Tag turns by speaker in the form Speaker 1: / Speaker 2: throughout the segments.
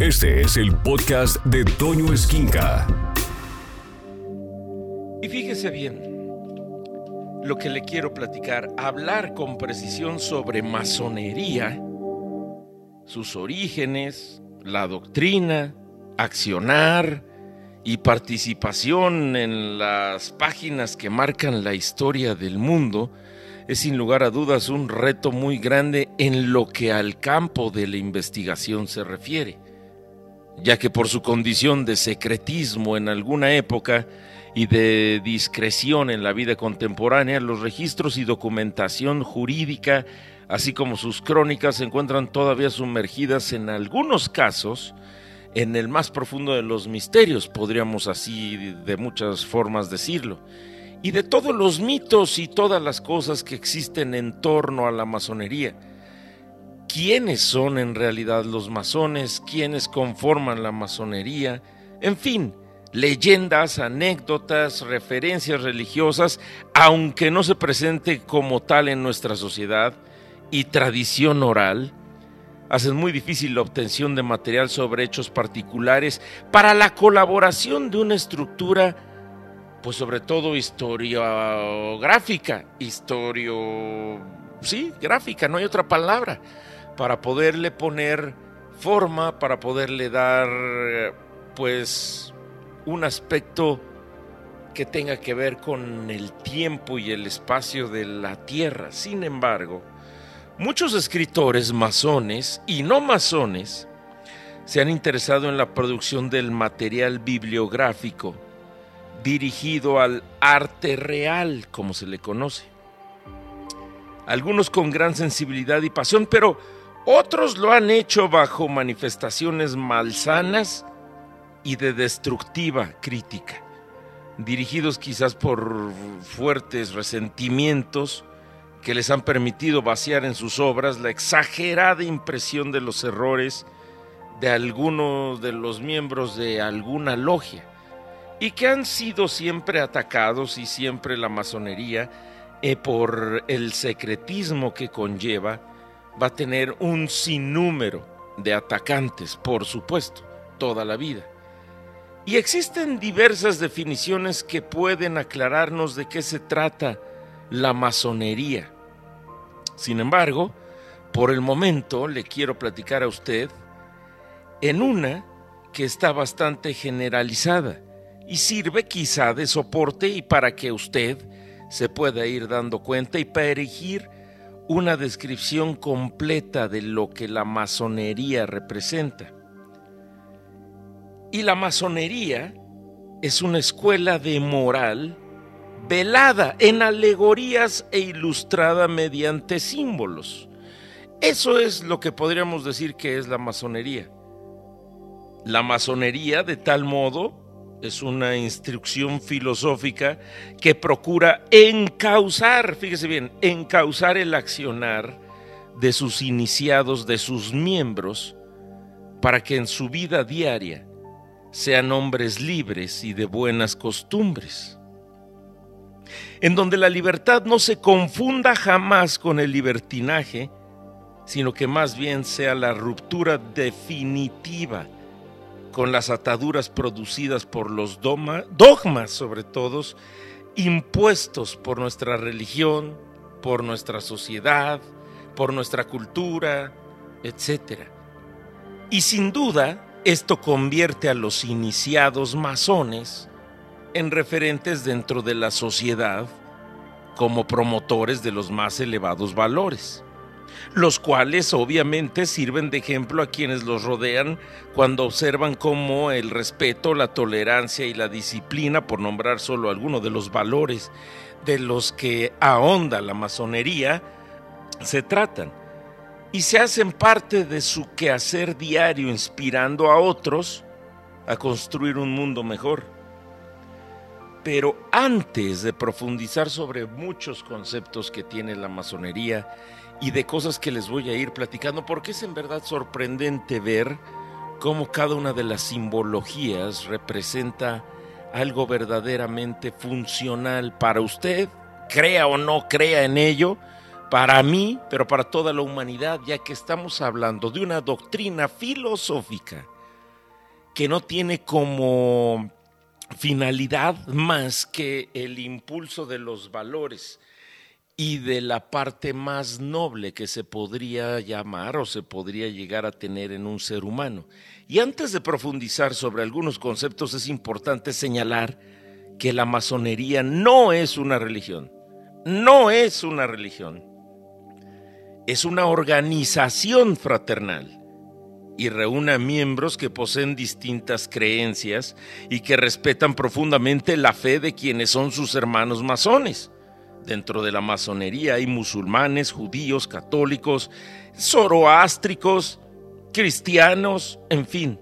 Speaker 1: Este es el podcast de Toño Esquinca.
Speaker 2: Y fíjese bien lo que le quiero platicar, hablar con precisión sobre masonería, sus orígenes, la doctrina, accionar y participación en las páginas que marcan la historia del mundo es sin lugar a dudas un reto muy grande en lo que al campo de la investigación se refiere, ya que por su condición de secretismo en alguna época y de discreción en la vida contemporánea, los registros y documentación jurídica, así como sus crónicas, se encuentran todavía sumergidas en algunos casos en el más profundo de los misterios, podríamos así de muchas formas decirlo y de todos los mitos y todas las cosas que existen en torno a la masonería. ¿Quiénes son en realidad los masones? ¿Quiénes conforman la masonería? En fin, leyendas, anécdotas, referencias religiosas, aunque no se presente como tal en nuestra sociedad, y tradición oral, hacen muy difícil la obtención de material sobre hechos particulares para la colaboración de una estructura pues sobre todo historiográfica, historio, sí, gráfica, no hay otra palabra, para poderle poner forma, para poderle dar, pues, un aspecto que tenga que ver con el tiempo y el espacio de la Tierra. Sin embargo, muchos escritores masones y no masones se han interesado en la producción del material bibliográfico dirigido al arte real, como se le conoce. Algunos con gran sensibilidad y pasión, pero otros lo han hecho bajo manifestaciones malsanas y de destructiva crítica, dirigidos quizás por fuertes resentimientos que les han permitido vaciar en sus obras la exagerada impresión de los errores de algunos de los miembros de alguna logia y que han sido siempre atacados y siempre la masonería, eh, por el secretismo que conlleva, va a tener un sinnúmero de atacantes, por supuesto, toda la vida. Y existen diversas definiciones que pueden aclararnos de qué se trata la masonería. Sin embargo, por el momento le quiero platicar a usted en una que está bastante generalizada y sirve quizá de soporte y para que usted se pueda ir dando cuenta y para erigir una descripción completa de lo que la masonería representa. Y la masonería es una escuela de moral velada en alegorías e ilustrada mediante símbolos. Eso es lo que podríamos decir que es la masonería. La masonería de tal modo es una instrucción filosófica que procura encauzar, fíjese bien, encauzar el accionar de sus iniciados, de sus miembros, para que en su vida diaria sean hombres libres y de buenas costumbres, en donde la libertad no se confunda jamás con el libertinaje, sino que más bien sea la ruptura definitiva con las ataduras producidas por los dogmas, sobre todo, impuestos por nuestra religión, por nuestra sociedad, por nuestra cultura, etc. Y sin duda, esto convierte a los iniciados masones en referentes dentro de la sociedad como promotores de los más elevados valores los cuales obviamente sirven de ejemplo a quienes los rodean cuando observan cómo el respeto, la tolerancia y la disciplina, por nombrar solo algunos de los valores de los que ahonda la masonería, se tratan y se hacen parte de su quehacer diario inspirando a otros a construir un mundo mejor. Pero antes de profundizar sobre muchos conceptos que tiene la masonería y de cosas que les voy a ir platicando, porque es en verdad sorprendente ver cómo cada una de las simbologías representa algo verdaderamente funcional para usted, crea o no crea en ello, para mí, pero para toda la humanidad, ya que estamos hablando de una doctrina filosófica que no tiene como finalidad más que el impulso de los valores y de la parte más noble que se podría llamar o se podría llegar a tener en un ser humano. Y antes de profundizar sobre algunos conceptos es importante señalar que la masonería no es una religión, no es una religión, es una organización fraternal y reúne a miembros que poseen distintas creencias y que respetan profundamente la fe de quienes son sus hermanos masones. Dentro de la masonería hay musulmanes, judíos, católicos, zoroástricos, cristianos, en fin,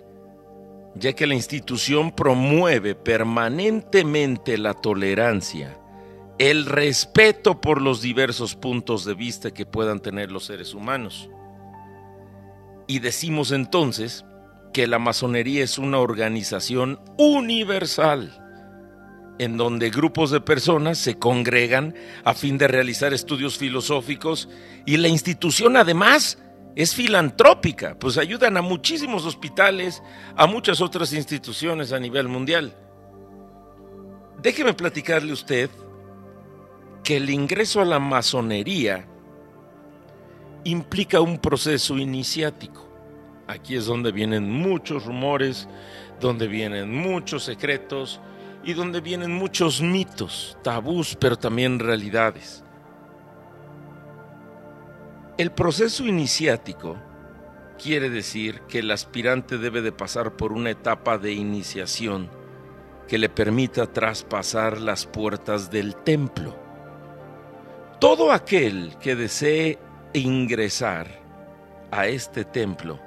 Speaker 2: ya que la institución promueve permanentemente la tolerancia, el respeto por los diversos puntos de vista que puedan tener los seres humanos. Y decimos entonces que la masonería es una organización universal en donde grupos de personas se congregan a fin de realizar estudios filosóficos y la institución además es filantrópica, pues ayudan a muchísimos hospitales, a muchas otras instituciones a nivel mundial. Déjeme platicarle usted que el ingreso a la masonería implica un proceso iniciático. Aquí es donde vienen muchos rumores, donde vienen muchos secretos y donde vienen muchos mitos, tabús, pero también realidades. El proceso iniciático quiere decir que el aspirante debe de pasar por una etapa de iniciación que le permita traspasar las puertas del templo. Todo aquel que desee ingresar a este templo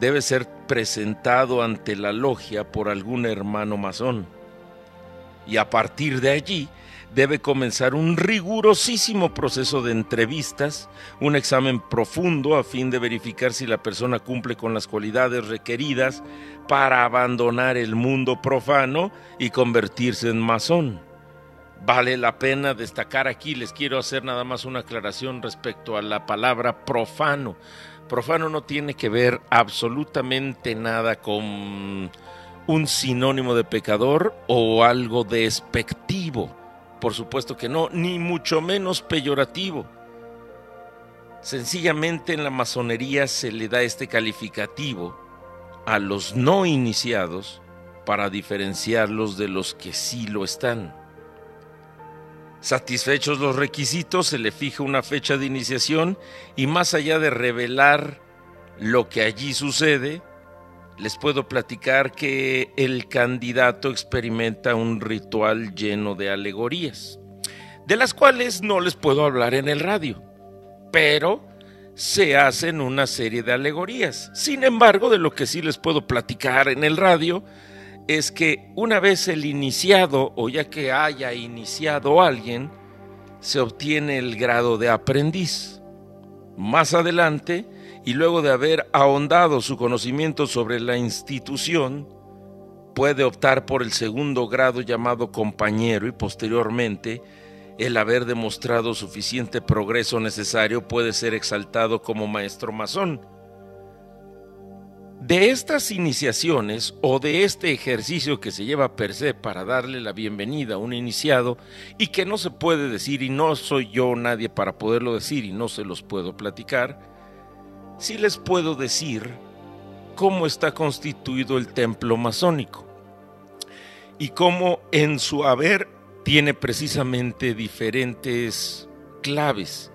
Speaker 2: debe ser presentado ante la logia por algún hermano masón. Y a partir de allí debe comenzar un rigurosísimo proceso de entrevistas, un examen profundo a fin de verificar si la persona cumple con las cualidades requeridas para abandonar el mundo profano y convertirse en masón. Vale la pena destacar aquí, les quiero hacer nada más una aclaración respecto a la palabra profano. Profano no tiene que ver absolutamente nada con un sinónimo de pecador o algo despectivo. Por supuesto que no, ni mucho menos peyorativo. Sencillamente en la masonería se le da este calificativo a los no iniciados para diferenciarlos de los que sí lo están. Satisfechos los requisitos, se le fija una fecha de iniciación y más allá de revelar lo que allí sucede, les puedo platicar que el candidato experimenta un ritual lleno de alegorías, de las cuales no les puedo hablar en el radio, pero se hacen una serie de alegorías. Sin embargo, de lo que sí les puedo platicar en el radio es que una vez el iniciado o ya que haya iniciado alguien, se obtiene el grado de aprendiz. Más adelante, y luego de haber ahondado su conocimiento sobre la institución, puede optar por el segundo grado llamado compañero y posteriormente, el haber demostrado suficiente progreso necesario puede ser exaltado como maestro masón. De estas iniciaciones o de este ejercicio que se lleva per se para darle la bienvenida a un iniciado y que no se puede decir y no soy yo nadie para poderlo decir y no se los puedo platicar, sí les puedo decir cómo está constituido el templo masónico y cómo en su haber tiene precisamente diferentes claves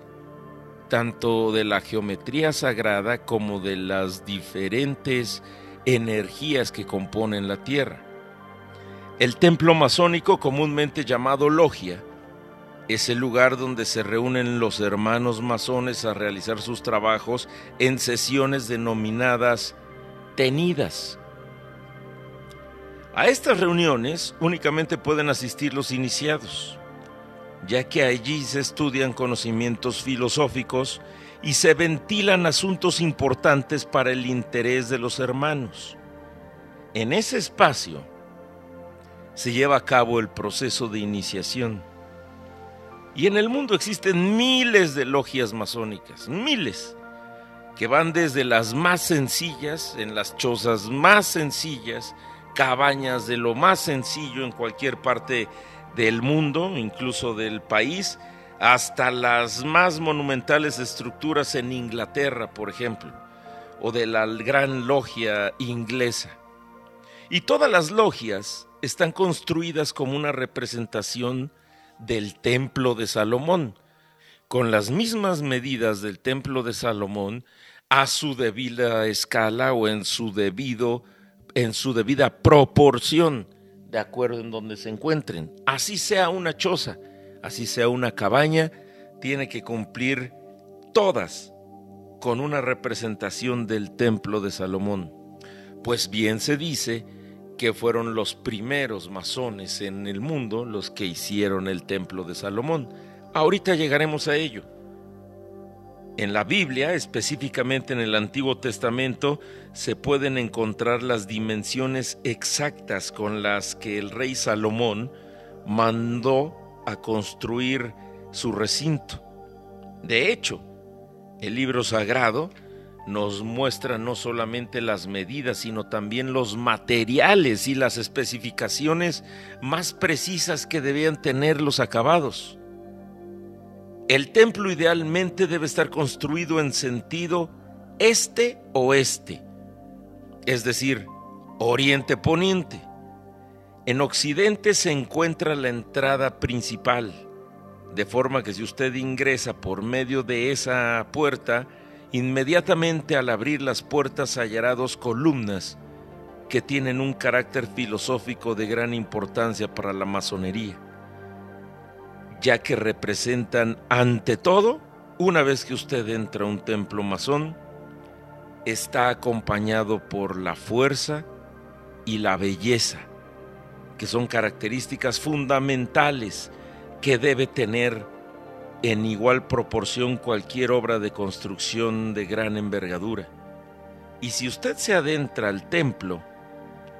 Speaker 2: tanto de la geometría sagrada como de las diferentes energías que componen la Tierra. El templo masónico, comúnmente llamado logia, es el lugar donde se reúnen los hermanos masones a realizar sus trabajos en sesiones denominadas tenidas. A estas reuniones únicamente pueden asistir los iniciados ya que allí se estudian conocimientos filosóficos y se ventilan asuntos importantes para el interés de los hermanos. En ese espacio se lleva a cabo el proceso de iniciación. Y en el mundo existen miles de logias masónicas, miles. que van desde las más sencillas, en las chozas más sencillas, cabañas de lo más sencillo en cualquier parte del mundo, incluso del país, hasta las más monumentales estructuras en Inglaterra, por ejemplo, o de la gran logia inglesa. Y todas las logias están construidas como una representación del templo de Salomón, con las mismas medidas del templo de Salomón a su debida escala o en su debido en su debida proporción, de acuerdo en donde se encuentren. Así sea una choza, así sea una cabaña, tiene que cumplir todas con una representación del templo de Salomón. Pues bien se dice que fueron los primeros masones en el mundo los que hicieron el templo de Salomón. Ahorita llegaremos a ello. En la Biblia, específicamente en el Antiguo Testamento, se pueden encontrar las dimensiones exactas con las que el rey Salomón mandó a construir su recinto. De hecho, el libro sagrado nos muestra no solamente las medidas, sino también los materiales y las especificaciones más precisas que debían tener los acabados. El templo idealmente debe estar construido en sentido este-oeste, es decir, oriente-poniente. En occidente se encuentra la entrada principal, de forma que si usted ingresa por medio de esa puerta, inmediatamente al abrir las puertas hallará dos columnas que tienen un carácter filosófico de gran importancia para la masonería ya que representan ante todo, una vez que usted entra a un templo masón, está acompañado por la fuerza y la belleza, que son características fundamentales que debe tener en igual proporción cualquier obra de construcción de gran envergadura. Y si usted se adentra al templo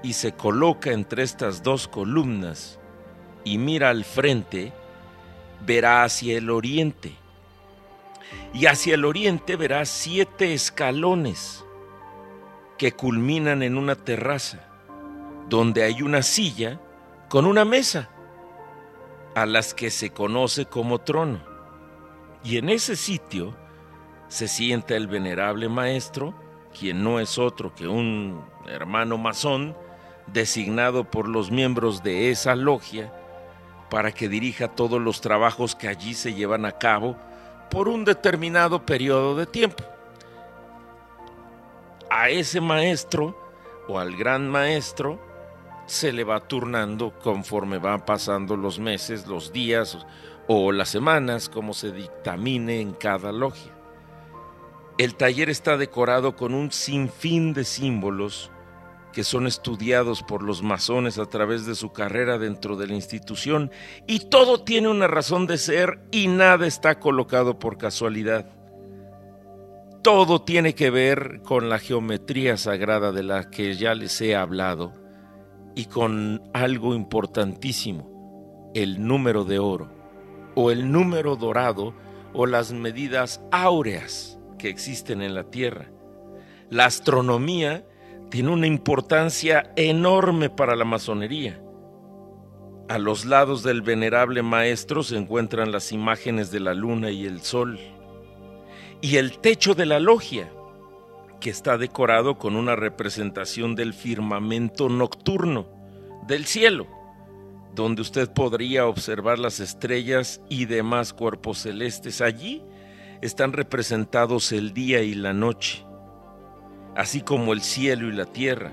Speaker 2: y se coloca entre estas dos columnas y mira al frente, verá hacia el oriente. Y hacia el oriente verá siete escalones que culminan en una terraza, donde hay una silla con una mesa, a las que se conoce como trono. Y en ese sitio se sienta el venerable maestro, quien no es otro que un hermano masón, designado por los miembros de esa logia, para que dirija todos los trabajos que allí se llevan a cabo por un determinado periodo de tiempo. A ese maestro o al gran maestro se le va turnando conforme van pasando los meses, los días o las semanas, como se dictamine en cada logia. El taller está decorado con un sinfín de símbolos que son estudiados por los masones a través de su carrera dentro de la institución y todo tiene una razón de ser y nada está colocado por casualidad. Todo tiene que ver con la geometría sagrada de la que ya les he hablado y con algo importantísimo, el número de oro o el número dorado o las medidas áureas que existen en la Tierra. La astronomía tiene una importancia enorme para la masonería. A los lados del venerable maestro se encuentran las imágenes de la luna y el sol. Y el techo de la logia, que está decorado con una representación del firmamento nocturno, del cielo, donde usted podría observar las estrellas y demás cuerpos celestes. Allí están representados el día y la noche así como el cielo y la tierra,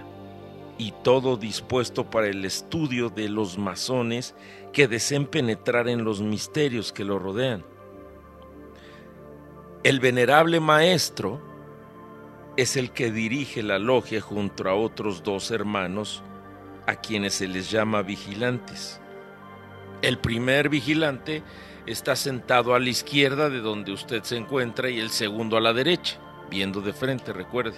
Speaker 2: y todo dispuesto para el estudio de los masones que deseen penetrar en los misterios que lo rodean. El venerable maestro es el que dirige la logia junto a otros dos hermanos a quienes se les llama vigilantes. El primer vigilante está sentado a la izquierda de donde usted se encuentra y el segundo a la derecha, viendo de frente, recuerde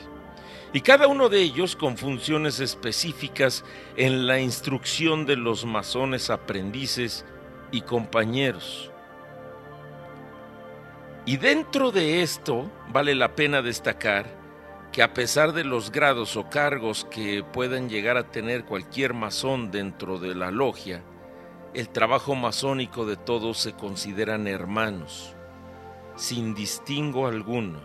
Speaker 2: y cada uno de ellos con funciones específicas en la instrucción de los masones aprendices y compañeros. Y dentro de esto vale la pena destacar que a pesar de los grados o cargos que puedan llegar a tener cualquier masón dentro de la logia, el trabajo masónico de todos se consideran hermanos, sin distingo alguno,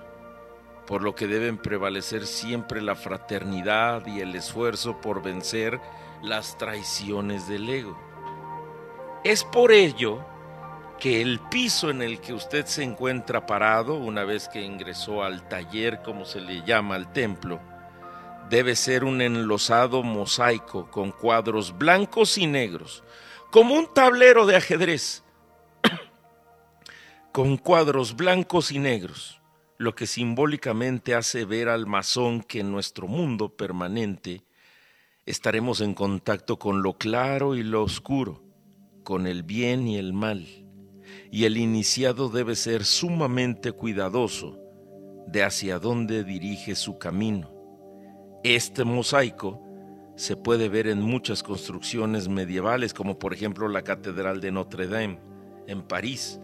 Speaker 2: por lo que deben prevalecer siempre la fraternidad y el esfuerzo por vencer las traiciones del ego. Es por ello que el piso en el que usted se encuentra parado, una vez que ingresó al taller, como se le llama al templo, debe ser un enlosado mosaico con cuadros blancos y negros, como un tablero de ajedrez, con cuadros blancos y negros, lo que simbólicamente hace ver al masón que en nuestro mundo permanente estaremos en contacto con lo claro y lo oscuro, con el bien y el mal, y el iniciado debe ser sumamente cuidadoso de hacia dónde dirige su camino. Este mosaico se puede ver en muchas construcciones medievales, como por ejemplo la Catedral de Notre Dame en París,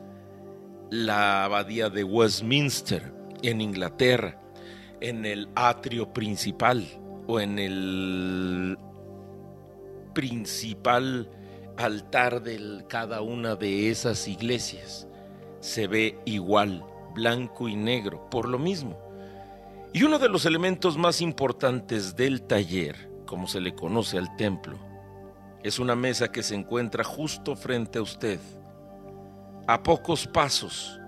Speaker 2: la Abadía de Westminster en Inglaterra, en el atrio principal o en el principal altar de cada una de esas iglesias. Se ve igual, blanco y negro, por lo mismo. Y uno de los elementos más importantes del taller como se le conoce al templo, es una mesa que se encuentra justo frente a usted. A pocos pasos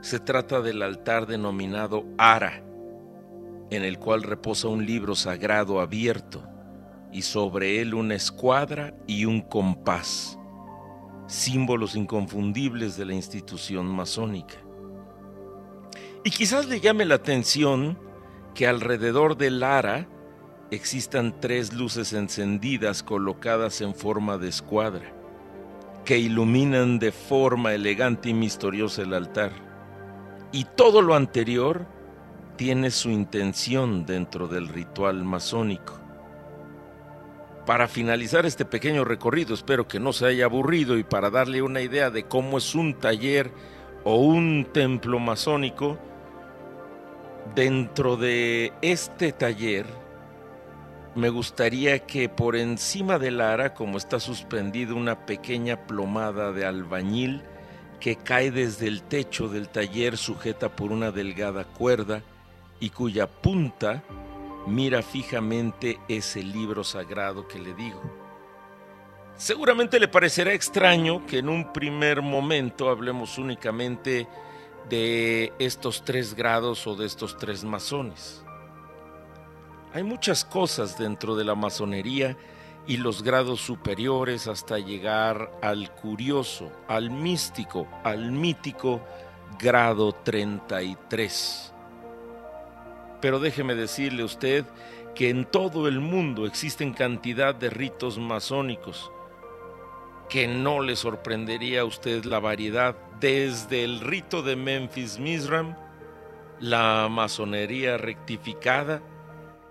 Speaker 2: se trata del altar denominado Ara, en el cual reposa un libro sagrado abierto y sobre él una escuadra y un compás, símbolos inconfundibles de la institución masónica. Y quizás le llame la atención que alrededor del Ara existan tres luces encendidas colocadas en forma de escuadra, que iluminan de forma elegante y misteriosa el altar. Y todo lo anterior tiene su intención dentro del ritual masónico. Para finalizar este pequeño recorrido, espero que no se haya aburrido y para darle una idea de cómo es un taller o un templo masónico, dentro de este taller me gustaría que por encima del ara, como está suspendida una pequeña plomada de albañil que cae desde el techo del taller sujeta por una delgada cuerda y cuya punta mira fijamente ese libro sagrado que le digo. Seguramente le parecerá extraño que en un primer momento hablemos únicamente de estos tres grados o de estos tres masones. Hay muchas cosas dentro de la masonería y los grados superiores hasta llegar al curioso, al místico, al mítico grado 33. Pero déjeme decirle usted que en todo el mundo existen cantidad de ritos masónicos que no le sorprendería a usted la variedad. Desde el rito de Memphis Misram, la masonería rectificada,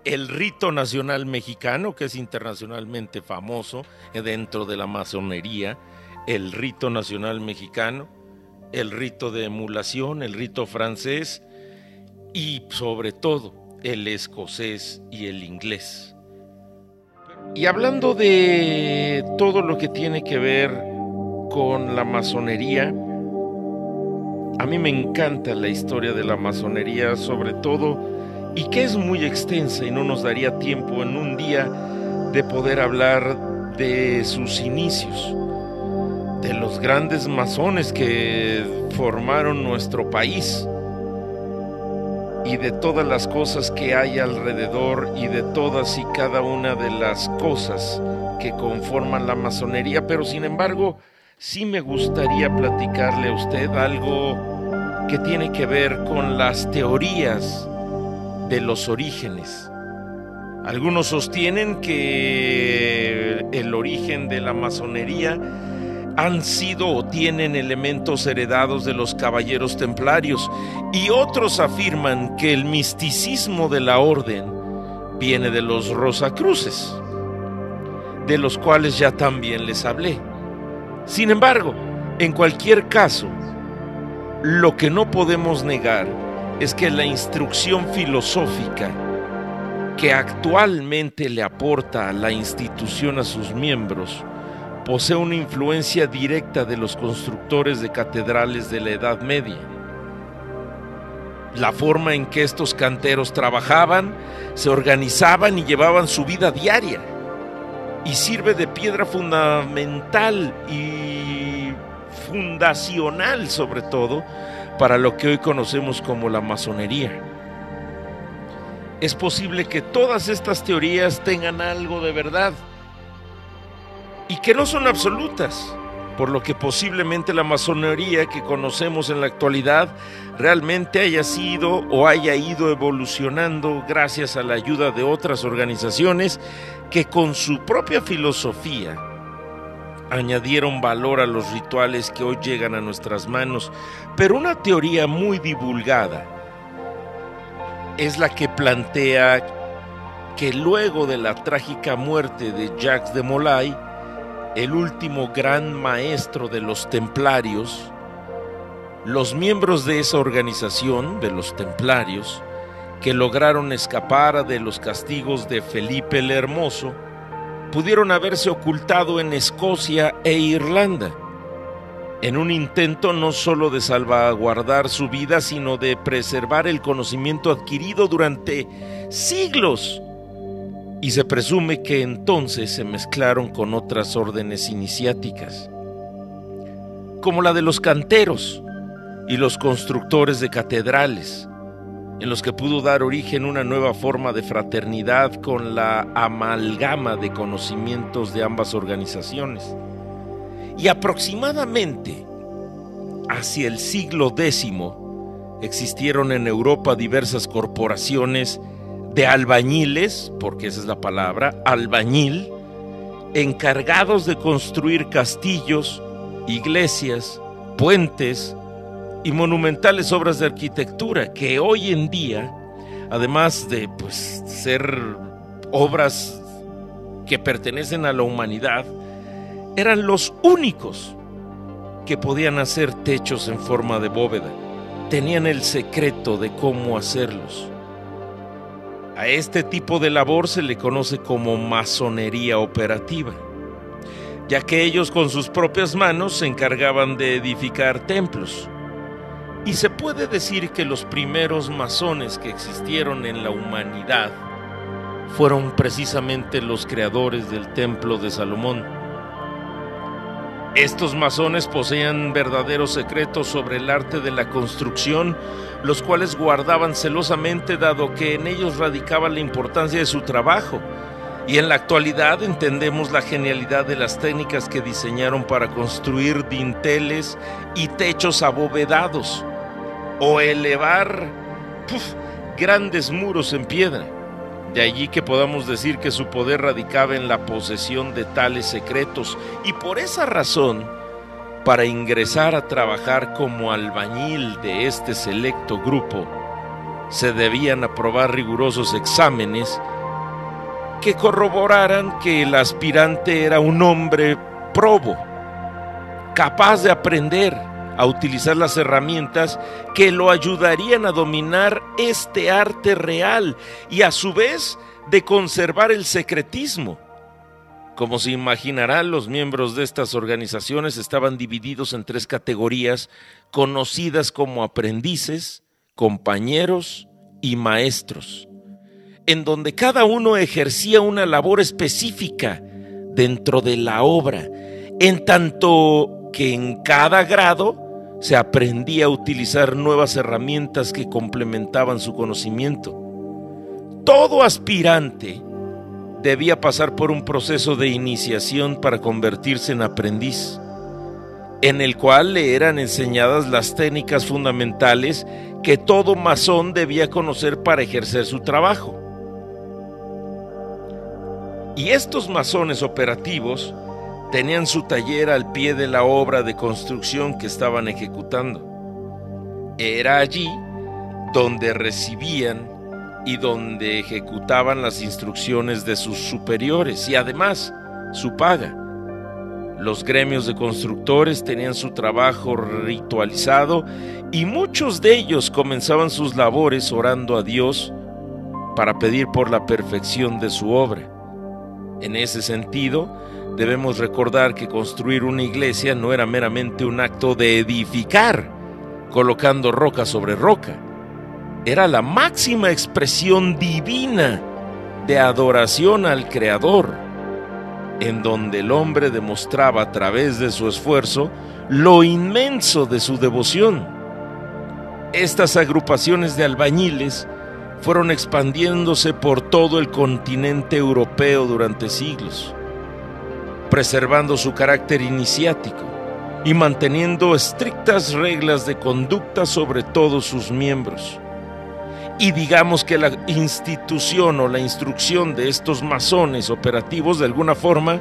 Speaker 2: el rito nacional mexicano, que es internacionalmente famoso dentro de la masonería, el rito nacional mexicano, el rito de emulación, el rito francés y sobre todo el escocés y el inglés. Y hablando de todo lo que tiene que ver con la masonería, a mí me encanta la historia de la masonería, sobre todo y que es muy extensa y no nos daría tiempo en un día de poder hablar de sus inicios, de los grandes masones que formaron nuestro país y de todas las cosas que hay alrededor y de todas y cada una de las cosas que conforman la masonería, pero sin embargo sí me gustaría platicarle a usted algo que tiene que ver con las teorías de los orígenes. Algunos sostienen que el origen de la masonería han sido o tienen elementos heredados de los caballeros templarios y otros afirman que el misticismo de la orden viene de los Rosacruces, de los cuales ya también les hablé. Sin embargo, en cualquier caso, lo que no podemos negar es que la instrucción filosófica que actualmente le aporta a la institución a sus miembros posee una influencia directa de los constructores de catedrales de la Edad Media. La forma en que estos canteros trabajaban, se organizaban y llevaban su vida diaria y sirve de piedra fundamental y fundacional sobre todo para lo que hoy conocemos como la masonería. Es posible que todas estas teorías tengan algo de verdad y que no son absolutas, por lo que posiblemente la masonería que conocemos en la actualidad realmente haya sido o haya ido evolucionando gracias a la ayuda de otras organizaciones que con su propia filosofía añadieron valor a los rituales que hoy llegan a nuestras manos, pero una teoría muy divulgada es la que plantea que luego de la trágica muerte de Jacques de Molay, el último gran maestro de los templarios, los miembros de esa organización, de los templarios, que lograron escapar de los castigos de Felipe el Hermoso, pudieron haberse ocultado en Escocia e Irlanda, en un intento no solo de salvaguardar su vida, sino de preservar el conocimiento adquirido durante siglos. Y se presume que entonces se mezclaron con otras órdenes iniciáticas, como la de los canteros y los constructores de catedrales, en los que pudo dar origen una nueva forma de fraternidad con la amalgama de conocimientos de ambas organizaciones. Y aproximadamente hacia el siglo X existieron en Europa diversas corporaciones de albañiles, porque esa es la palabra, albañil, encargados de construir castillos, iglesias, puentes, y monumentales obras de arquitectura que hoy en día, además de pues, ser obras que pertenecen a la humanidad, eran los únicos que podían hacer techos en forma de bóveda. Tenían el secreto de cómo hacerlos. A este tipo de labor se le conoce como masonería operativa, ya que ellos con sus propias manos se encargaban de edificar templos y se puede decir que los primeros masones que existieron en la humanidad fueron precisamente los creadores del templo de Salomón. Estos masones poseían verdaderos secretos sobre el arte de la construcción, los cuales guardaban celosamente dado que en ellos radicaba la importancia de su trabajo. Y en la actualidad entendemos la genialidad de las técnicas que diseñaron para construir dinteles y techos abovedados o elevar grandes muros en piedra. De allí que podamos decir que su poder radicaba en la posesión de tales secretos y por esa razón, para ingresar a trabajar como albañil de este selecto grupo, se debían aprobar rigurosos exámenes que corroboraran que el aspirante era un hombre probo, capaz de aprender, a utilizar las herramientas que lo ayudarían a dominar este arte real y a su vez de conservar el secretismo. Como se imaginarán, los miembros de estas organizaciones estaban divididos en tres categorías conocidas como aprendices, compañeros y maestros, en donde cada uno ejercía una labor específica dentro de la obra, en tanto que en cada grado se aprendía a utilizar nuevas herramientas que complementaban su conocimiento. Todo aspirante debía pasar por un proceso de iniciación para convertirse en aprendiz, en el cual le eran enseñadas las técnicas fundamentales que todo masón debía conocer para ejercer su trabajo. Y estos masones operativos tenían su taller al pie de la obra de construcción que estaban ejecutando. Era allí donde recibían y donde ejecutaban las instrucciones de sus superiores y además su paga. Los gremios de constructores tenían su trabajo ritualizado y muchos de ellos comenzaban sus labores orando a Dios para pedir por la perfección de su obra. En ese sentido, debemos recordar que construir una iglesia no era meramente un acto de edificar, colocando roca sobre roca. Era la máxima expresión divina de adoración al Creador, en donde el hombre demostraba a través de su esfuerzo lo inmenso de su devoción. Estas agrupaciones de albañiles fueron expandiéndose por todo el continente europeo durante siglos, preservando su carácter iniciático y manteniendo estrictas reglas de conducta sobre todos sus miembros. Y digamos que la institución o la instrucción de estos masones operativos de alguna forma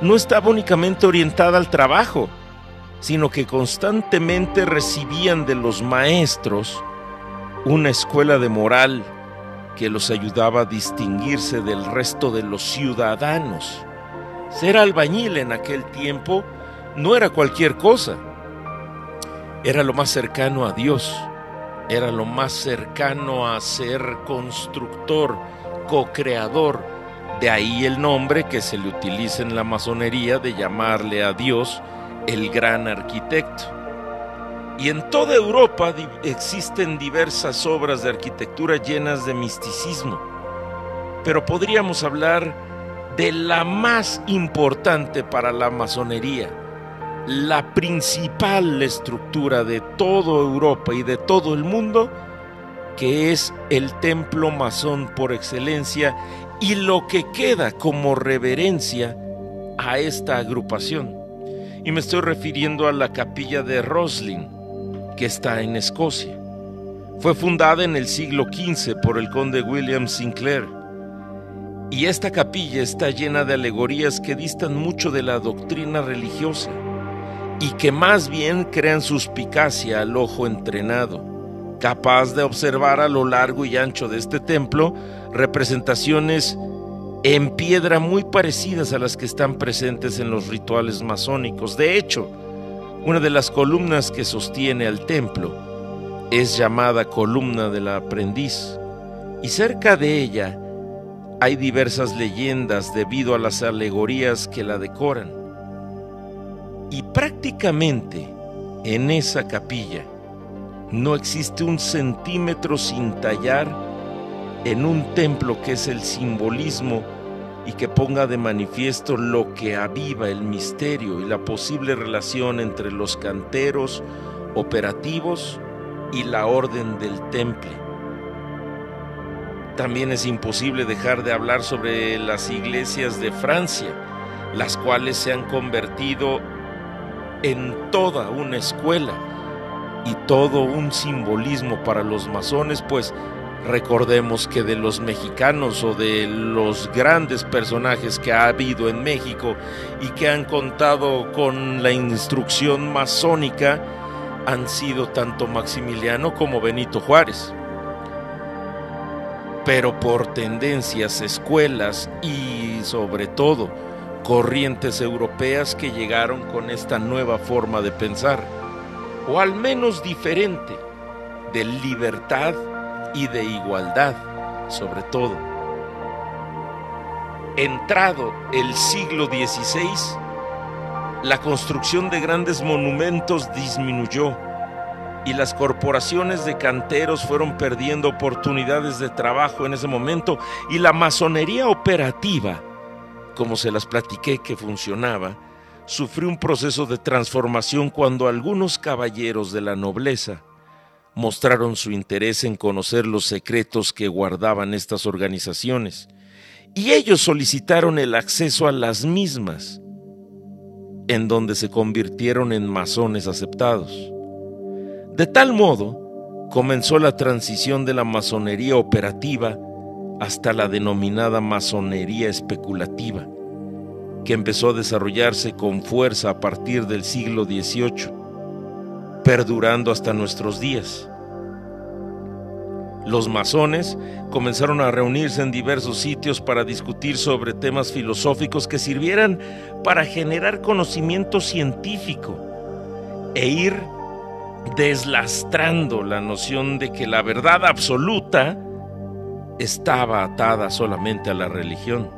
Speaker 2: no estaba únicamente orientada al trabajo, sino que constantemente recibían de los maestros una escuela de moral que los ayudaba a distinguirse del resto de los ciudadanos. Ser albañil en aquel tiempo no era cualquier cosa, era lo más cercano a Dios, era lo más cercano a ser constructor, co-creador. De ahí el nombre que se le utiliza en la masonería de llamarle a Dios el gran arquitecto. Y en toda Europa existen diversas obras de arquitectura llenas de misticismo. Pero podríamos hablar de la más importante para la masonería, la principal estructura de toda Europa y de todo el mundo, que es el templo masón por excelencia y lo que queda como reverencia a esta agrupación. Y me estoy refiriendo a la capilla de Roslin, que está en Escocia. Fue fundada en el siglo XV por el conde William Sinclair. Y esta capilla está llena de alegorías que distan mucho de la doctrina religiosa y que más bien crean suspicacia al ojo entrenado, capaz de observar a lo largo y ancho de este templo representaciones en piedra muy parecidas a las que están presentes en los rituales masónicos. De hecho, una de las columnas que sostiene al templo es llamada columna del aprendiz y cerca de ella hay diversas leyendas debido a las alegorías que la decoran. Y prácticamente en esa capilla no existe un centímetro sin tallar en un templo que es el simbolismo y que ponga de manifiesto lo que aviva el misterio y la posible relación entre los canteros operativos y la orden del temple. También es imposible dejar de hablar sobre las iglesias de Francia, las cuales se han convertido en toda una escuela y todo un simbolismo para los masones, pues Recordemos que de los mexicanos o de los grandes personajes que ha habido en México y que han contado con la instrucción masónica han sido tanto Maximiliano como Benito Juárez. Pero por tendencias, escuelas y sobre todo corrientes europeas que llegaron con esta nueva forma de pensar, o al menos diferente, de libertad y de igualdad, sobre todo. Entrado el siglo XVI, la construcción de grandes monumentos disminuyó y las corporaciones de canteros fueron perdiendo oportunidades de trabajo en ese momento y la masonería operativa, como se las platiqué que funcionaba, sufrió un proceso de transformación cuando algunos caballeros de la nobleza mostraron su interés en conocer los secretos que guardaban estas organizaciones y ellos solicitaron el acceso a las mismas, en donde se convirtieron en masones aceptados. De tal modo, comenzó la transición de la masonería operativa hasta la denominada masonería especulativa, que empezó a desarrollarse con fuerza a partir del siglo XVIII perdurando hasta nuestros días. Los masones comenzaron a reunirse en diversos sitios para discutir sobre temas filosóficos que sirvieran para generar conocimiento científico e ir deslastrando la noción de que la verdad absoluta estaba atada solamente a la religión.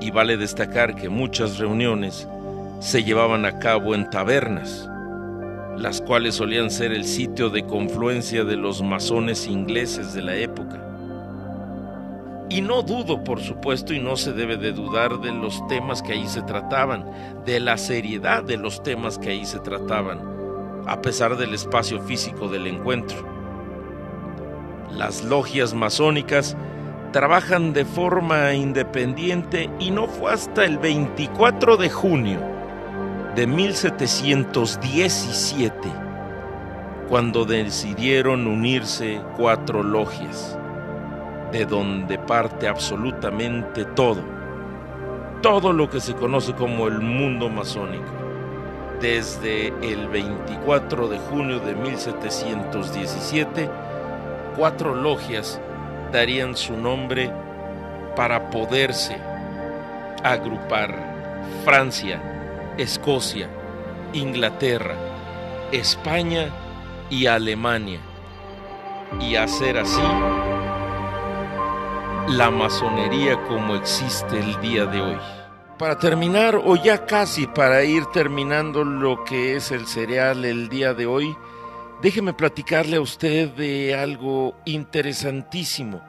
Speaker 2: Y vale destacar que muchas reuniones se llevaban a cabo en tabernas, las cuales solían ser el sitio de confluencia de los masones ingleses de la época. Y no dudo, por supuesto, y no se debe de dudar de los temas que ahí se trataban, de la seriedad de los temas que ahí se trataban, a pesar del espacio físico del encuentro. Las logias masónicas trabajan de forma independiente y no fue hasta el 24 de junio de 1717 cuando decidieron unirse cuatro logias, de donde parte absolutamente todo, todo lo que se conoce como el mundo masónico. Desde el 24 de junio de 1717, cuatro logias darían su nombre para poderse agrupar Francia, Escocia, Inglaterra, España y Alemania y hacer así la masonería como existe el día de hoy. Para terminar, o ya casi para ir terminando lo que es el cereal el día de hoy, déjeme platicarle a usted de algo interesantísimo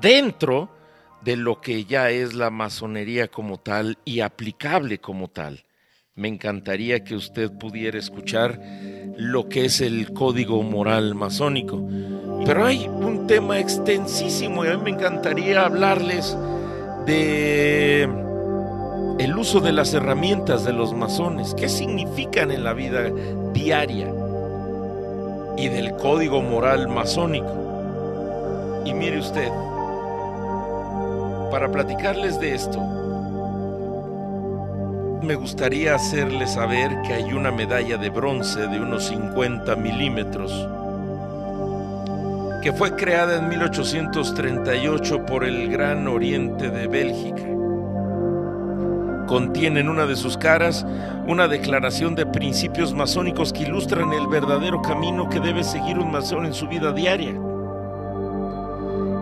Speaker 2: dentro de lo que ya es la masonería como tal y aplicable como tal. Me encantaría que usted pudiera escuchar lo que es el código moral masónico. Pero hay un tema extensísimo y a mí me encantaría hablarles de el uso de las herramientas de los masones, qué significan en la vida diaria y del código moral masónico. Y mire usted, para platicarles de esto, me gustaría hacerles saber que hay una medalla de bronce de unos 50 milímetros que fue creada en 1838 por el Gran Oriente de Bélgica. Contiene en una de sus caras una declaración de principios masónicos que ilustran el verdadero camino que debe seguir un masón en su vida diaria.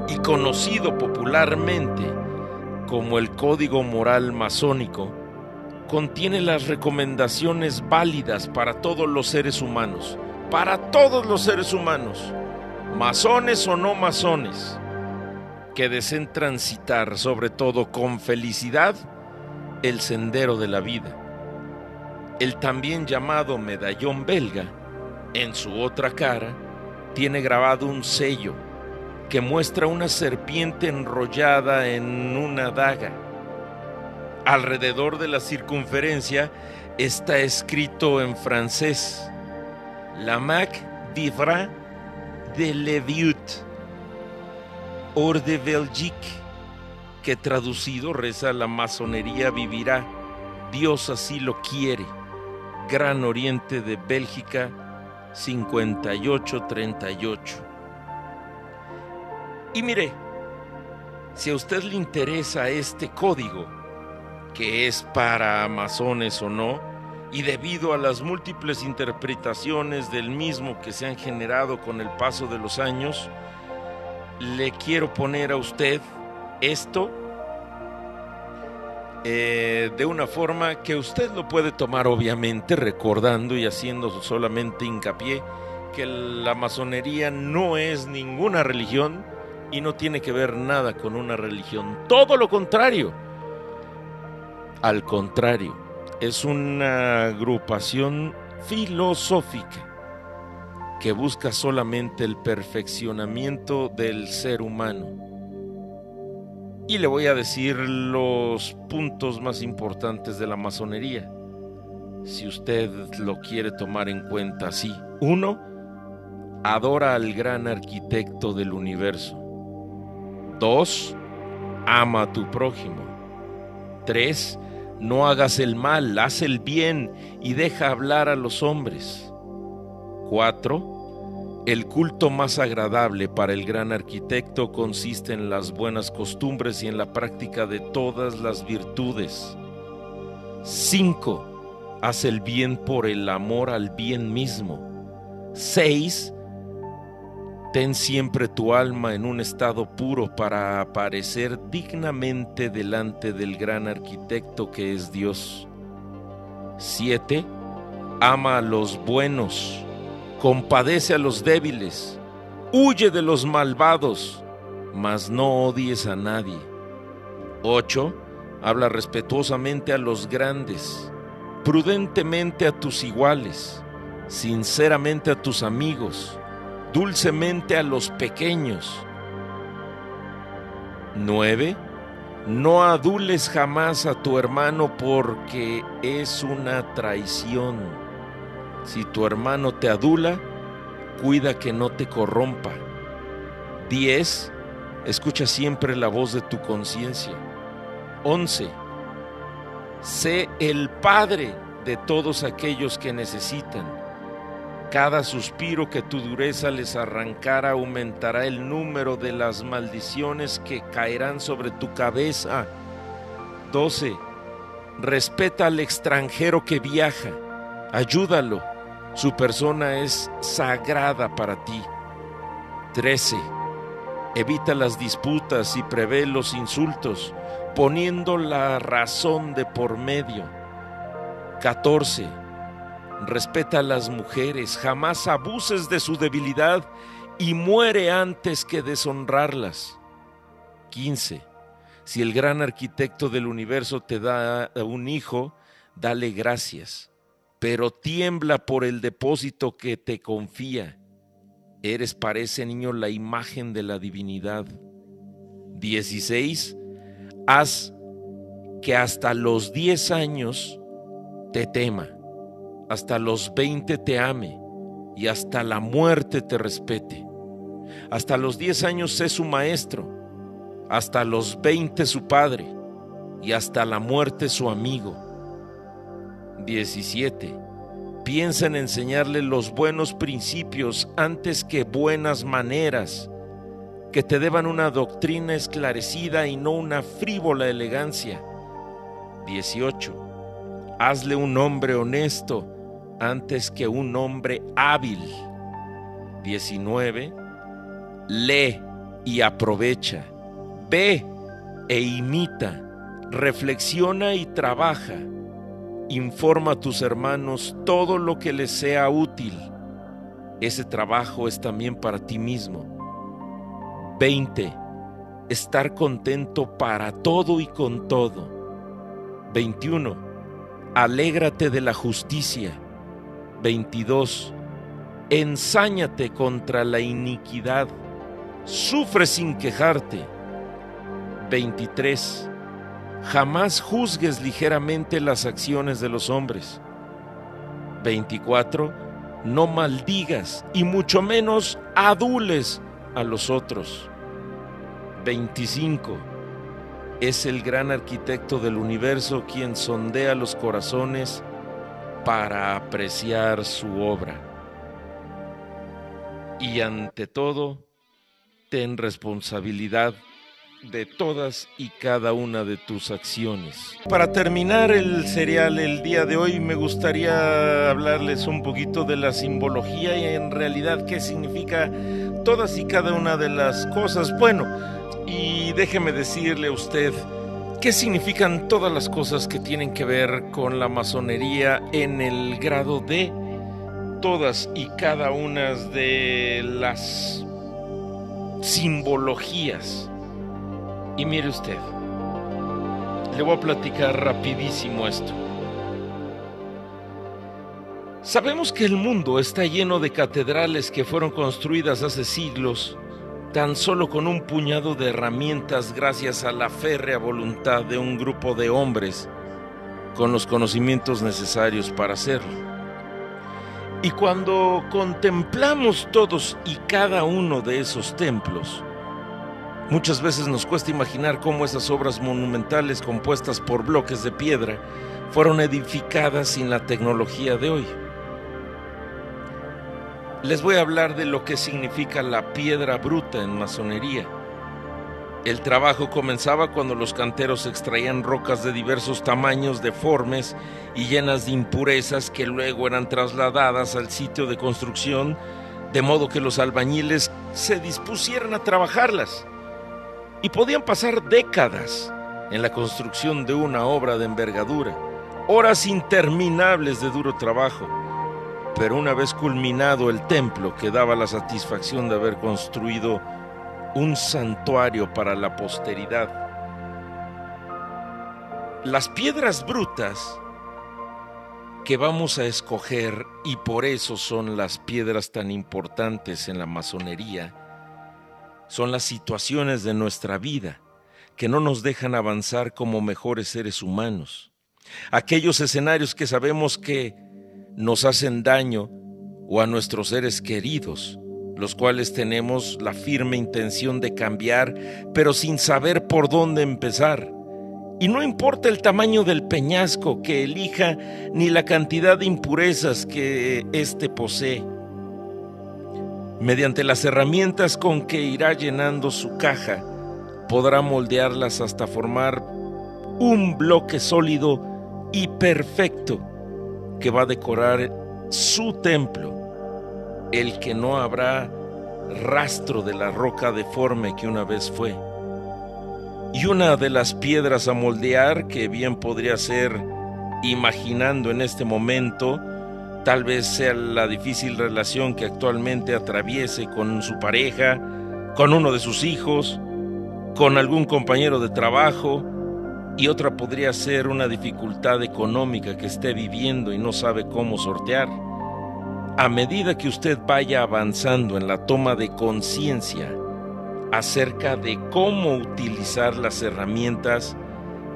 Speaker 2: Y conocido popularmente como el Código Moral Masónico, contiene las recomendaciones válidas para todos los seres humanos, para todos los seres humanos, masones o no masones, que deseen transitar sobre todo con felicidad el sendero de la vida. El también llamado medallón belga, en su otra cara, tiene grabado un sello que muestra una serpiente enrollada en una daga alrededor de la circunferencia está escrito en francés La Mac vivra de Leviut, Or de Belgique, que traducido reza la masonería vivirá, Dios así lo quiere. Gran Oriente de Bélgica 5838. Y mire, si a usted le interesa este código, que es para masones o no, y debido a las múltiples interpretaciones del mismo que se han generado con el paso de los años, le quiero poner a usted esto eh, de una forma que usted lo puede tomar obviamente recordando y haciendo solamente hincapié que la masonería no es ninguna religión y no tiene que ver nada con una religión, todo lo contrario al contrario, es una agrupación filosófica que busca solamente el perfeccionamiento del ser humano. Y le voy a decir los puntos más importantes de la masonería, si usted lo quiere tomar en cuenta así. Uno, adora al gran arquitecto del universo. Dos, ama a tu prójimo. Tres, no hagas el mal, haz el bien y deja hablar a los hombres. 4. El culto más agradable para el gran arquitecto consiste en las buenas costumbres y en la práctica de todas las virtudes. 5. Haz el bien por el amor al bien mismo. 6. Ten siempre tu alma en un estado puro para aparecer dignamente delante del gran arquitecto que es Dios. 7. Ama a los buenos, compadece a los débiles, huye de los malvados, mas no odies a nadie. 8. Habla respetuosamente a los grandes, prudentemente a tus iguales, sinceramente a tus amigos dulcemente a los pequeños. 9. No adules jamás a tu hermano porque es una traición. Si tu hermano te adula, cuida que no te corrompa. 10. Escucha siempre la voz de tu conciencia. 11. Sé el Padre de todos aquellos que necesitan cada suspiro que tu dureza les arrancara aumentará el número de las maldiciones que caerán sobre tu cabeza. 12. Respeta al extranjero que viaja. Ayúdalo. Su persona es sagrada para ti. 13. Evita las disputas y prevé los insultos, poniendo la razón de por medio. 14 Respeta a las mujeres, jamás abuses de su debilidad y muere antes que deshonrarlas. 15. Si el gran arquitecto del universo te da un hijo, dale gracias, pero tiembla por el depósito que te confía. Eres para ese niño la imagen de la divinidad. 16. Haz que hasta los 10 años te tema hasta los 20 te ame y hasta la muerte te respete. Hasta los 10 años sé su maestro, hasta los 20 su padre y hasta la muerte su amigo. 17. Piensa en enseñarle los buenos principios antes que buenas maneras, que te deban una doctrina esclarecida y no una frívola elegancia. 18. Hazle un hombre honesto antes que un hombre hábil. 19. Lee y aprovecha. Ve e imita. Reflexiona y trabaja. Informa a tus hermanos todo lo que les sea útil. Ese trabajo es también para ti mismo. 20. Estar contento para todo y con todo. 21. Alégrate de la justicia 22. Ensáñate contra la iniquidad, sufre sin quejarte. 23. Jamás juzgues ligeramente las acciones de los hombres. 24. No maldigas y mucho menos adules a los otros. 25. Es el gran arquitecto del universo quien sondea los corazones para apreciar su obra. Y ante todo, ten responsabilidad de todas y cada una de tus acciones. Para terminar el serial el día de hoy me gustaría hablarles un poquito de la simbología y en realidad qué significa todas y cada una de las cosas. Bueno, y déjeme decirle a usted, ¿Qué significan todas las cosas que tienen que ver con la masonería en el grado de todas y cada una de las simbologías? Y mire usted, le voy a platicar rapidísimo esto. Sabemos que el mundo está lleno de catedrales que fueron construidas hace siglos tan solo con un puñado de herramientas gracias a la férrea voluntad de un grupo de hombres con los conocimientos necesarios para hacerlo. Y cuando contemplamos todos y cada uno de esos templos, muchas veces nos cuesta imaginar cómo esas obras monumentales compuestas por bloques de piedra fueron edificadas sin la tecnología de hoy les voy a hablar de lo que significa la piedra bruta en masonería. El trabajo comenzaba cuando los canteros extraían rocas de diversos tamaños, deformes y llenas de impurezas que luego eran trasladadas al sitio de construcción, de modo que los albañiles se dispusieran a trabajarlas. Y podían pasar décadas en la construcción de una obra de envergadura, horas interminables de duro trabajo, pero una vez culminado el templo que daba la satisfacción de haber construido un santuario para la posteridad. Las piedras brutas que vamos a escoger, y por eso son las piedras tan importantes en la masonería, son las situaciones de nuestra vida que no nos dejan avanzar como mejores seres humanos. Aquellos escenarios que sabemos que nos hacen daño o a nuestros seres queridos los cuales tenemos la firme intención de cambiar, pero sin saber por dónde empezar. Y no importa el tamaño del peñasco que elija ni la cantidad de impurezas que éste posee. Mediante las herramientas con que irá llenando su caja, podrá moldearlas hasta formar un bloque sólido y perfecto que va a decorar su templo el que no habrá rastro de la roca deforme que una vez fue. Y una de las piedras a moldear, que bien podría ser, imaginando en este momento, tal vez sea la difícil relación que actualmente atraviese con su pareja, con uno de sus hijos, con algún compañero de trabajo, y otra podría ser una dificultad económica que esté viviendo y no sabe cómo sortear. A medida que usted vaya avanzando en la toma de conciencia acerca de cómo utilizar las herramientas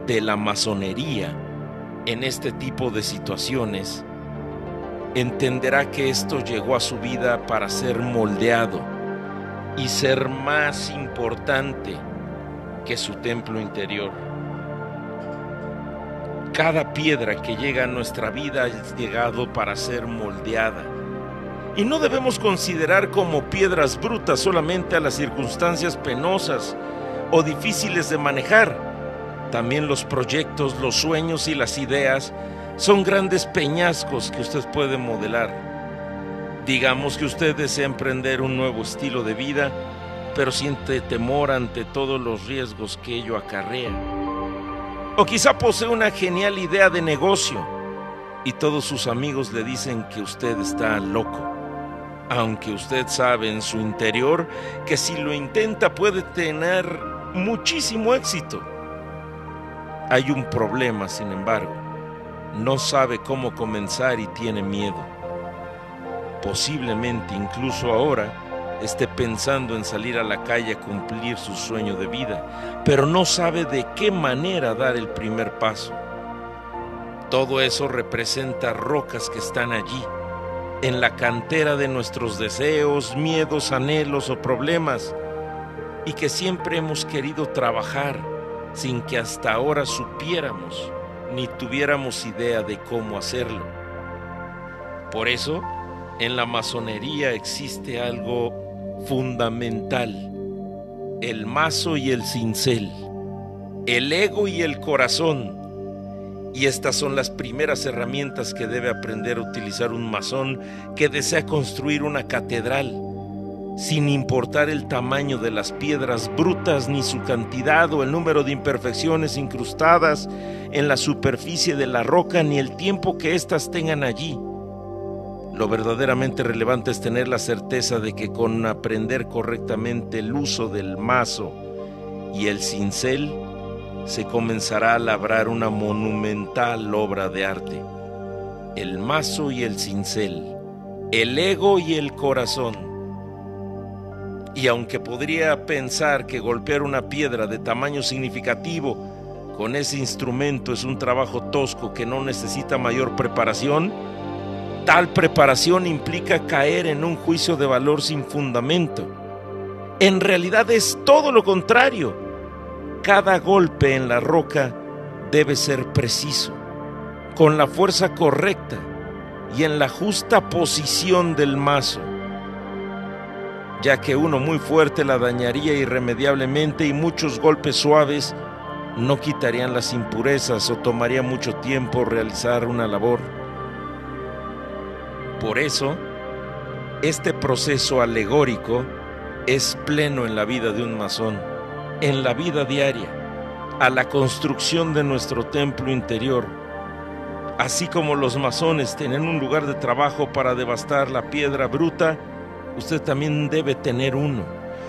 Speaker 2: de la masonería en este tipo de situaciones, entenderá que esto llegó a su vida para ser moldeado y ser más importante que su templo interior. Cada piedra que llega a nuestra vida ha llegado para ser moldeada y no debemos considerar como piedras brutas solamente a las circunstancias penosas o difíciles de manejar. También los proyectos, los sueños y las ideas son grandes peñascos que usted puede modelar. Digamos que usted desea emprender un nuevo estilo de vida, pero siente temor ante todos los riesgos que ello acarrea. O quizá posee una genial idea de negocio y todos sus amigos le dicen que usted está loco aunque usted sabe en su interior que si lo intenta puede tener muchísimo éxito. Hay un problema, sin embargo. No sabe cómo comenzar y tiene miedo. Posiblemente incluso ahora esté pensando en salir a la calle a cumplir su sueño de vida, pero no sabe de qué manera dar el primer paso. Todo eso representa rocas que están allí en la cantera de nuestros deseos, miedos, anhelos o problemas y que siempre hemos querido trabajar sin que hasta ahora supiéramos ni tuviéramos idea de cómo hacerlo. Por eso, en la masonería existe algo fundamental, el mazo y el cincel, el ego y el corazón, y estas son las primeras herramientas que debe aprender a utilizar un masón que desea construir una catedral, sin importar el tamaño de las piedras brutas ni su cantidad o el número de imperfecciones incrustadas en la superficie de la roca ni el tiempo que éstas tengan allí. Lo verdaderamente relevante es tener la certeza de que con aprender correctamente el uso del mazo y el cincel, se comenzará a labrar una monumental obra de arte. El mazo y el cincel, el ego y el corazón. Y aunque podría pensar que golpear una piedra de tamaño significativo con ese instrumento es un trabajo tosco que no necesita mayor preparación, tal preparación implica caer en un juicio de valor sin fundamento. En realidad es todo lo contrario cada golpe en la roca debe ser preciso, con la fuerza correcta y en la justa posición del mazo. Ya que uno muy fuerte la dañaría irremediablemente y muchos golpes suaves no quitarían las impurezas o tomaría mucho tiempo realizar una labor. Por eso, este proceso alegórico es pleno en la vida de un masón, en la vida diaria, a la construcción de nuestro templo interior. Así como los masones tienen un lugar de trabajo para devastar la piedra bruta, usted también debe tener uno.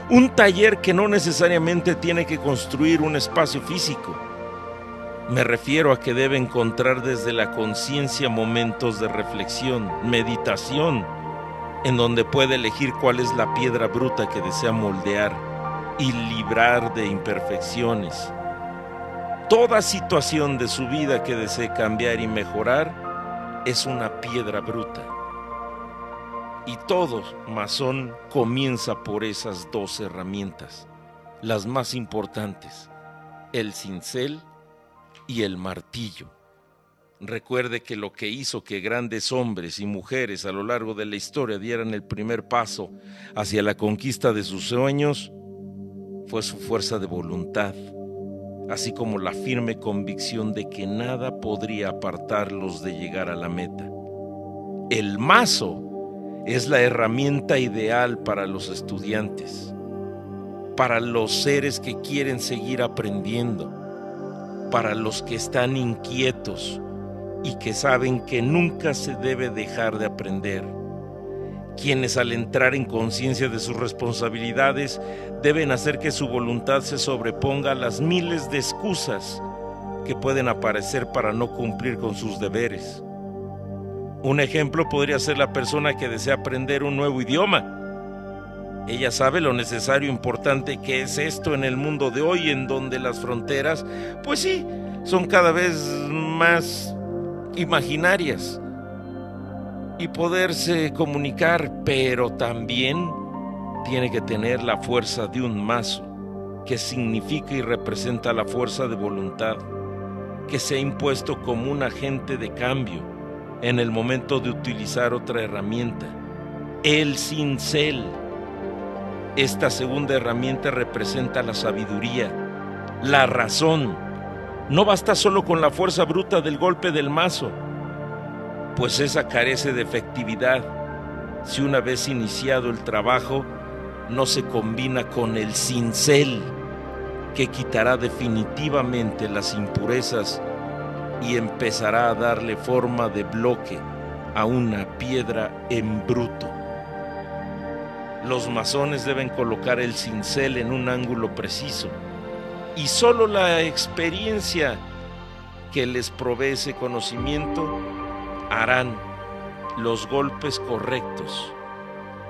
Speaker 2: Un taller que no necesariamente tiene que construir un espacio físico. Me refiero a que debe encontrar desde la conciencia momentos de reflexión, meditación, en donde puede elegir cuál es la piedra bruta que desea moldear y librar de imperfecciones. Toda situación de su vida que desee cambiar y mejorar es una piedra bruta. Y todo masón comienza por esas dos herramientas, las más importantes, el cincel y el martillo. Recuerde que lo que hizo que grandes hombres y mujeres a lo largo de la historia dieran el primer paso hacia la conquista de sus sueños fue su fuerza de voluntad, así como la firme convicción de que nada podría apartarlos de llegar a la meta. El mazo es la herramienta ideal para los estudiantes, para los seres que quieren seguir aprendiendo, para los que están inquietos y que saben que nunca se debe dejar de aprender, quienes al entrar en conciencia de sus responsabilidades deben hacer que su voluntad se sobreponga a las miles de excusas que pueden aparecer para no cumplir con sus deberes un ejemplo podría ser la persona que desea aprender un nuevo idioma. Ella sabe lo necesario e importante que es esto en el mundo de hoy, en donde las fronteras, pues sí, son cada vez más imaginarias. Y poderse comunicar, pero también tiene que tener la fuerza de un mazo, que significa y representa la fuerza de voluntad, que se ha impuesto como un agente de cambio en el momento de utilizar otra herramienta, el cincel. Esta segunda herramienta representa la sabiduría, la razón. No basta solo con la fuerza bruta del golpe del mazo, pues esa carece de efectividad si una vez iniciado el trabajo no se combina con el cincel que quitará definitivamente las impurezas y empezará a darle forma de bloque a una piedra en bruto. Los masones deben colocar el cincel en un ángulo preciso y solo la experiencia que les provee ese conocimiento harán los golpes correctos.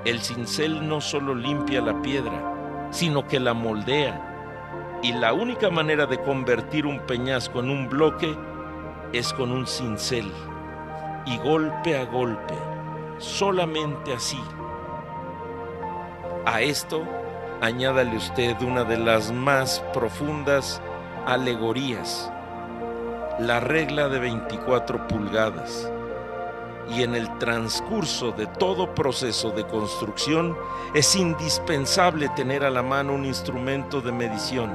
Speaker 2: El cincel no solo limpia la piedra, sino que la moldea. Y la única manera de convertir un peñasco en un bloque es con un cincel y golpe a golpe, solamente así. A esto añádale usted una de las más profundas alegorías, la regla de 24 pulgadas. Y en el transcurso de todo proceso de construcción es indispensable tener a la mano un instrumento de medición.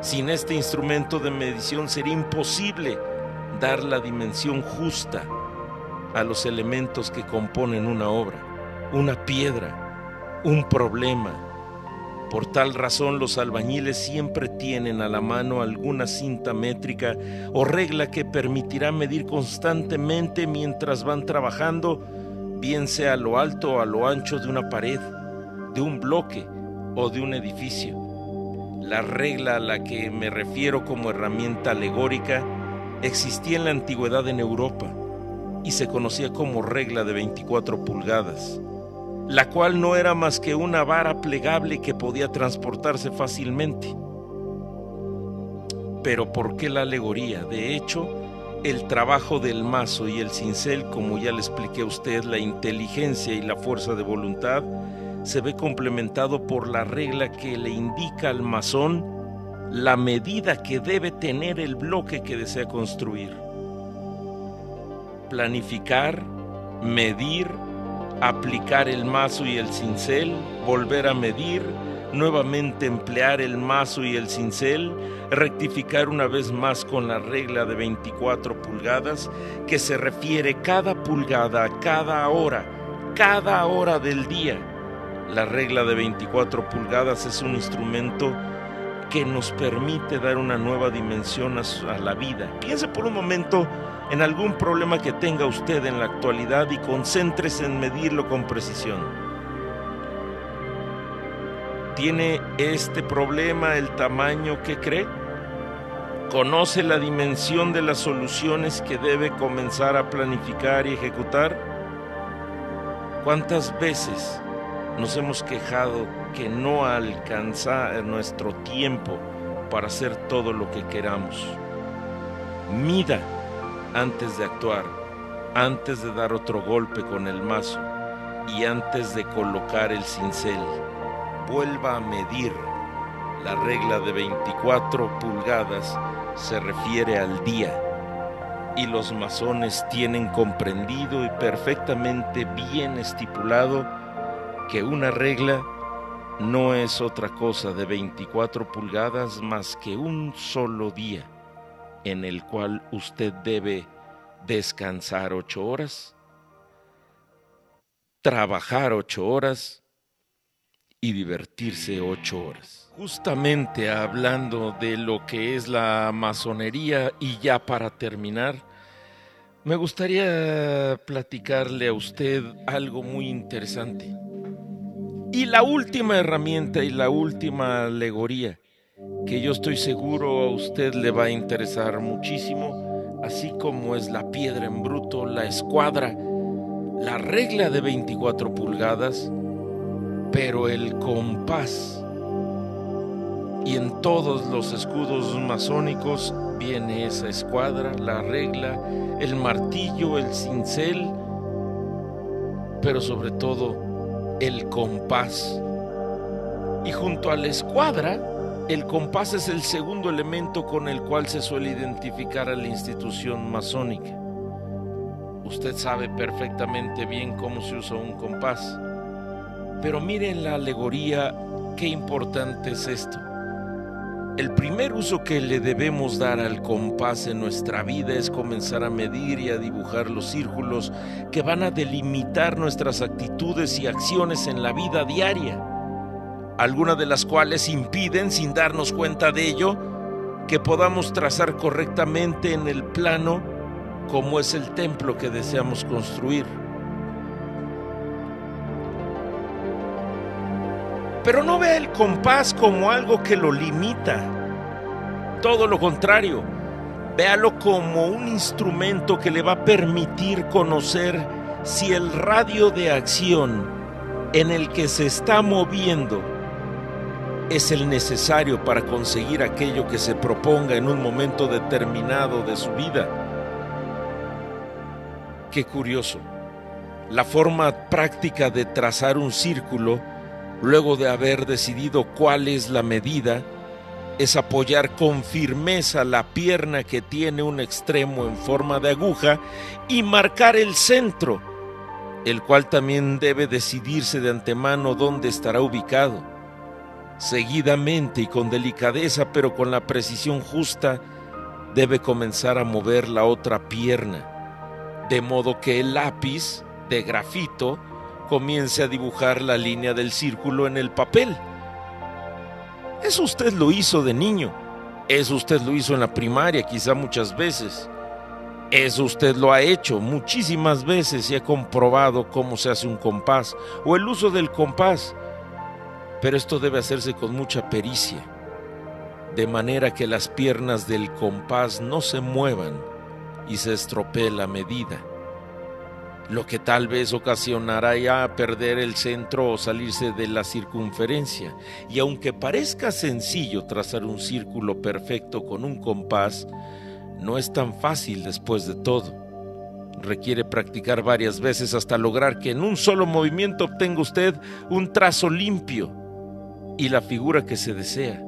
Speaker 2: Sin este instrumento de medición sería imposible dar la dimensión justa a los elementos que componen una obra, una piedra, un problema. Por tal razón los albañiles siempre tienen a la mano alguna cinta métrica o regla que permitirá medir constantemente mientras van trabajando, bien sea a lo alto o a lo ancho de una pared, de un bloque o de un edificio. La regla a la que me refiero como herramienta alegórica existía en la antigüedad en Europa y se conocía como regla de 24 pulgadas, la cual no era más que una vara plegable que podía transportarse fácilmente. Pero ¿por qué la alegoría? De hecho, el trabajo del mazo y el cincel, como ya le expliqué a usted, la inteligencia y la fuerza de voluntad, se ve complementado por la regla que le indica al masón la medida que debe tener el bloque que desea construir. Planificar, medir, aplicar el mazo y el cincel, volver a medir, nuevamente emplear el mazo y el cincel, rectificar una vez más con la regla de 24 pulgadas, que se refiere cada pulgada a cada hora, cada hora del día. La regla de 24 pulgadas es un instrumento que nos permite dar una nueva dimensión a, la vida. Piense por un momento en algún problema que tenga usted en la actualidad y concéntrese en medirlo con precisión. ¿Tiene este problema el tamaño que cree? ¿Conoce la dimensión de las soluciones que debe comenzar a planificar y ejecutar? ¿Cuántas veces nos hemos quejado que no alcanza nuestro tiempo para hacer todo lo que queramos? Mida antes de actuar, antes de dar otro golpe con el mazo y antes de colocar el cincel. Vuelva a medir. La regla de 24 pulgadas se refiere al día y los masones tienen comprendido y perfectamente bien estipulado que una regla no es otra cosa de 24 pulgadas más que un solo día en el cual usted debe descansar ocho horas, trabajar ocho horas y divertirse ocho horas. Justamente hablando de lo que es la masonería y ya para terminar, me gustaría platicarle a usted algo muy interesante. Y la última herramienta y la última alegoría que yo estoy seguro a usted le va a interesar muchísimo, así como es la piedra en bruto, la escuadra, la regla de 24 pulgadas, pero el compás. Y en todos los escudos masónicos viene esa escuadra, la regla, el martillo, el cincel, pero sobre todo el compás. Y junto a la escuadra, el compás es el segundo elemento con el cual se suele identificar a la institución masónica. Usted sabe perfectamente bien cómo se usa un compás. Pero miren la alegoría, qué importante es esto. El primer uso que le debemos dar al compás en nuestra vida es comenzar a medir y a dibujar los círculos que van a delimitar nuestras actitudes y acciones en la vida diaria algunas de las cuales impiden, sin darnos cuenta de ello, que podamos trazar correctamente en el plano como es el templo que deseamos construir. Pero no vea el compás como algo que lo limita. Todo lo contrario, véalo como un instrumento que le va a permitir conocer si el radio de acción en el que se está moviendo es el necesario para conseguir aquello que se proponga en un momento determinado de su vida. Qué curioso. La forma práctica de trazar un círculo, luego de haber decidido cuál es la medida, es apoyar con firmeza la pierna que tiene un extremo en forma de aguja y marcar el centro, el cual también debe decidirse de antemano dónde estará ubicado. Seguidamente y con delicadeza, pero con la precisión justa, debe comenzar a mover la otra pierna, de modo que el lápiz de grafito comience a dibujar la línea del círculo en el papel. Eso usted lo hizo de niño, eso usted lo hizo en la primaria quizá muchas veces, eso usted lo ha hecho muchísimas veces y ha comprobado cómo se hace un compás o el uso del compás. Pero esto debe hacerse con mucha pericia, de manera que las piernas del compás no se muevan y se estropee la medida, lo que tal vez ocasionará ya perder el centro o salirse de la circunferencia. Y aunque parezca sencillo trazar un círculo perfecto con un compás, no es tan fácil después de todo. Requiere practicar varias veces hasta lograr que en un solo movimiento obtenga usted un trazo limpio y la figura que se desea.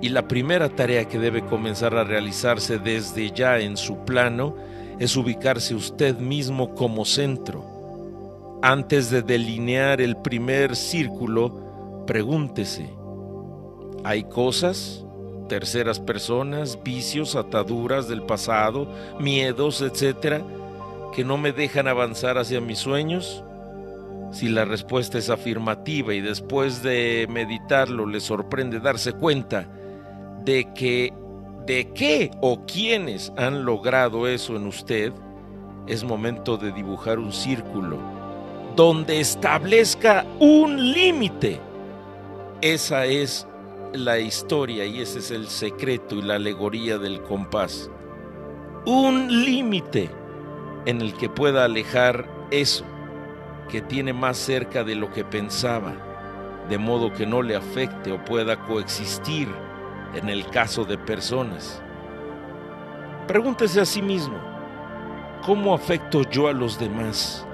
Speaker 2: Y la primera tarea que debe comenzar a realizarse desde ya en su plano es ubicarse usted mismo como centro. Antes de delinear el primer círculo, pregúntese, ¿hay cosas, terceras personas, vicios, ataduras del pasado, miedos, etcétera, que no me dejan avanzar hacia mis sueños? Si la respuesta es afirmativa y después de meditarlo le sorprende darse cuenta de que de qué o quiénes han logrado eso en usted, es momento de dibujar un círculo donde establezca un límite. Esa es la historia y ese es el secreto y la alegoría del compás. Un límite en el que pueda alejar eso que tiene más cerca de lo que pensaba, de modo que no le afecte o pueda coexistir en el caso de personas. Pregúntese a sí mismo, ¿cómo afecto yo a los demás?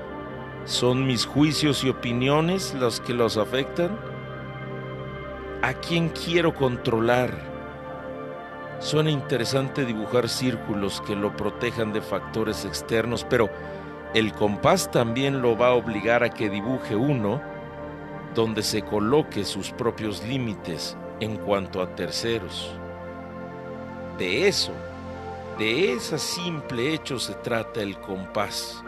Speaker 2: ¿Son mis juicios y opiniones los que los afectan? ¿A quién quiero controlar? Suena interesante dibujar círculos que lo protejan de factores externos, pero el compás también lo va a obligar a que dibuje uno donde se coloque sus propios límites en cuanto a terceros. De eso, de ese simple hecho se trata el compás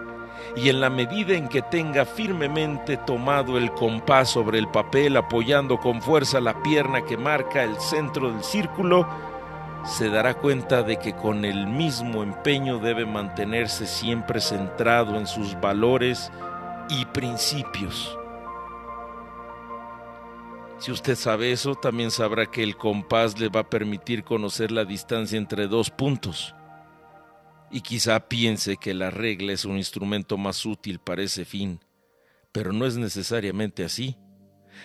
Speaker 2: y en la medida en que tenga firmemente tomado el compás sobre el papel, apoyando con fuerza la pierna que marca el centro del círculo, se dará cuenta de que con el mismo empeño debe mantenerse siempre centrado en sus valores y principios. Si usted sabe eso, también sabrá que el compás le va a permitir conocer la distancia entre dos puntos y quizá piense que la regla es un instrumento más útil para ese fin, pero no es necesariamente así.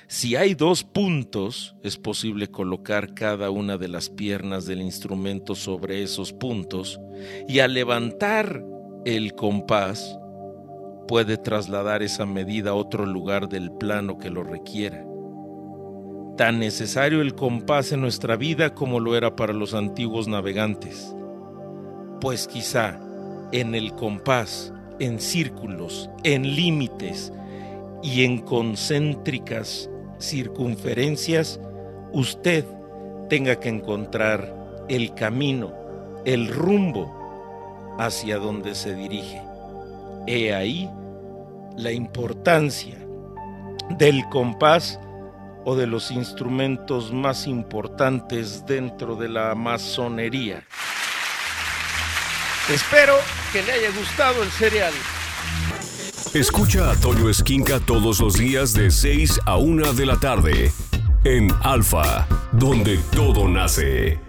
Speaker 2: Si hay dos puntos, es posible colocar cada una de las piernas del instrumento sobre esos puntos y al levantar el compás puede trasladar esa medida a otro lugar del plano que lo requiera. Tan necesario el compás en nuestra vida como lo era para los antiguos navegantes pues quizá en el compás, en círculos, en límites y en concéntricas circunferencias, usted tenga que encontrar el camino, el rumbo hacia donde se dirige. He ahí la importancia del compás o de los instrumentos más importantes dentro de la masonería. Espero que le haya gustado el cereal.
Speaker 1: Escucha a Toño Esquinca todos los días de 6 a 1 de la tarde en Alfa, donde todo nace.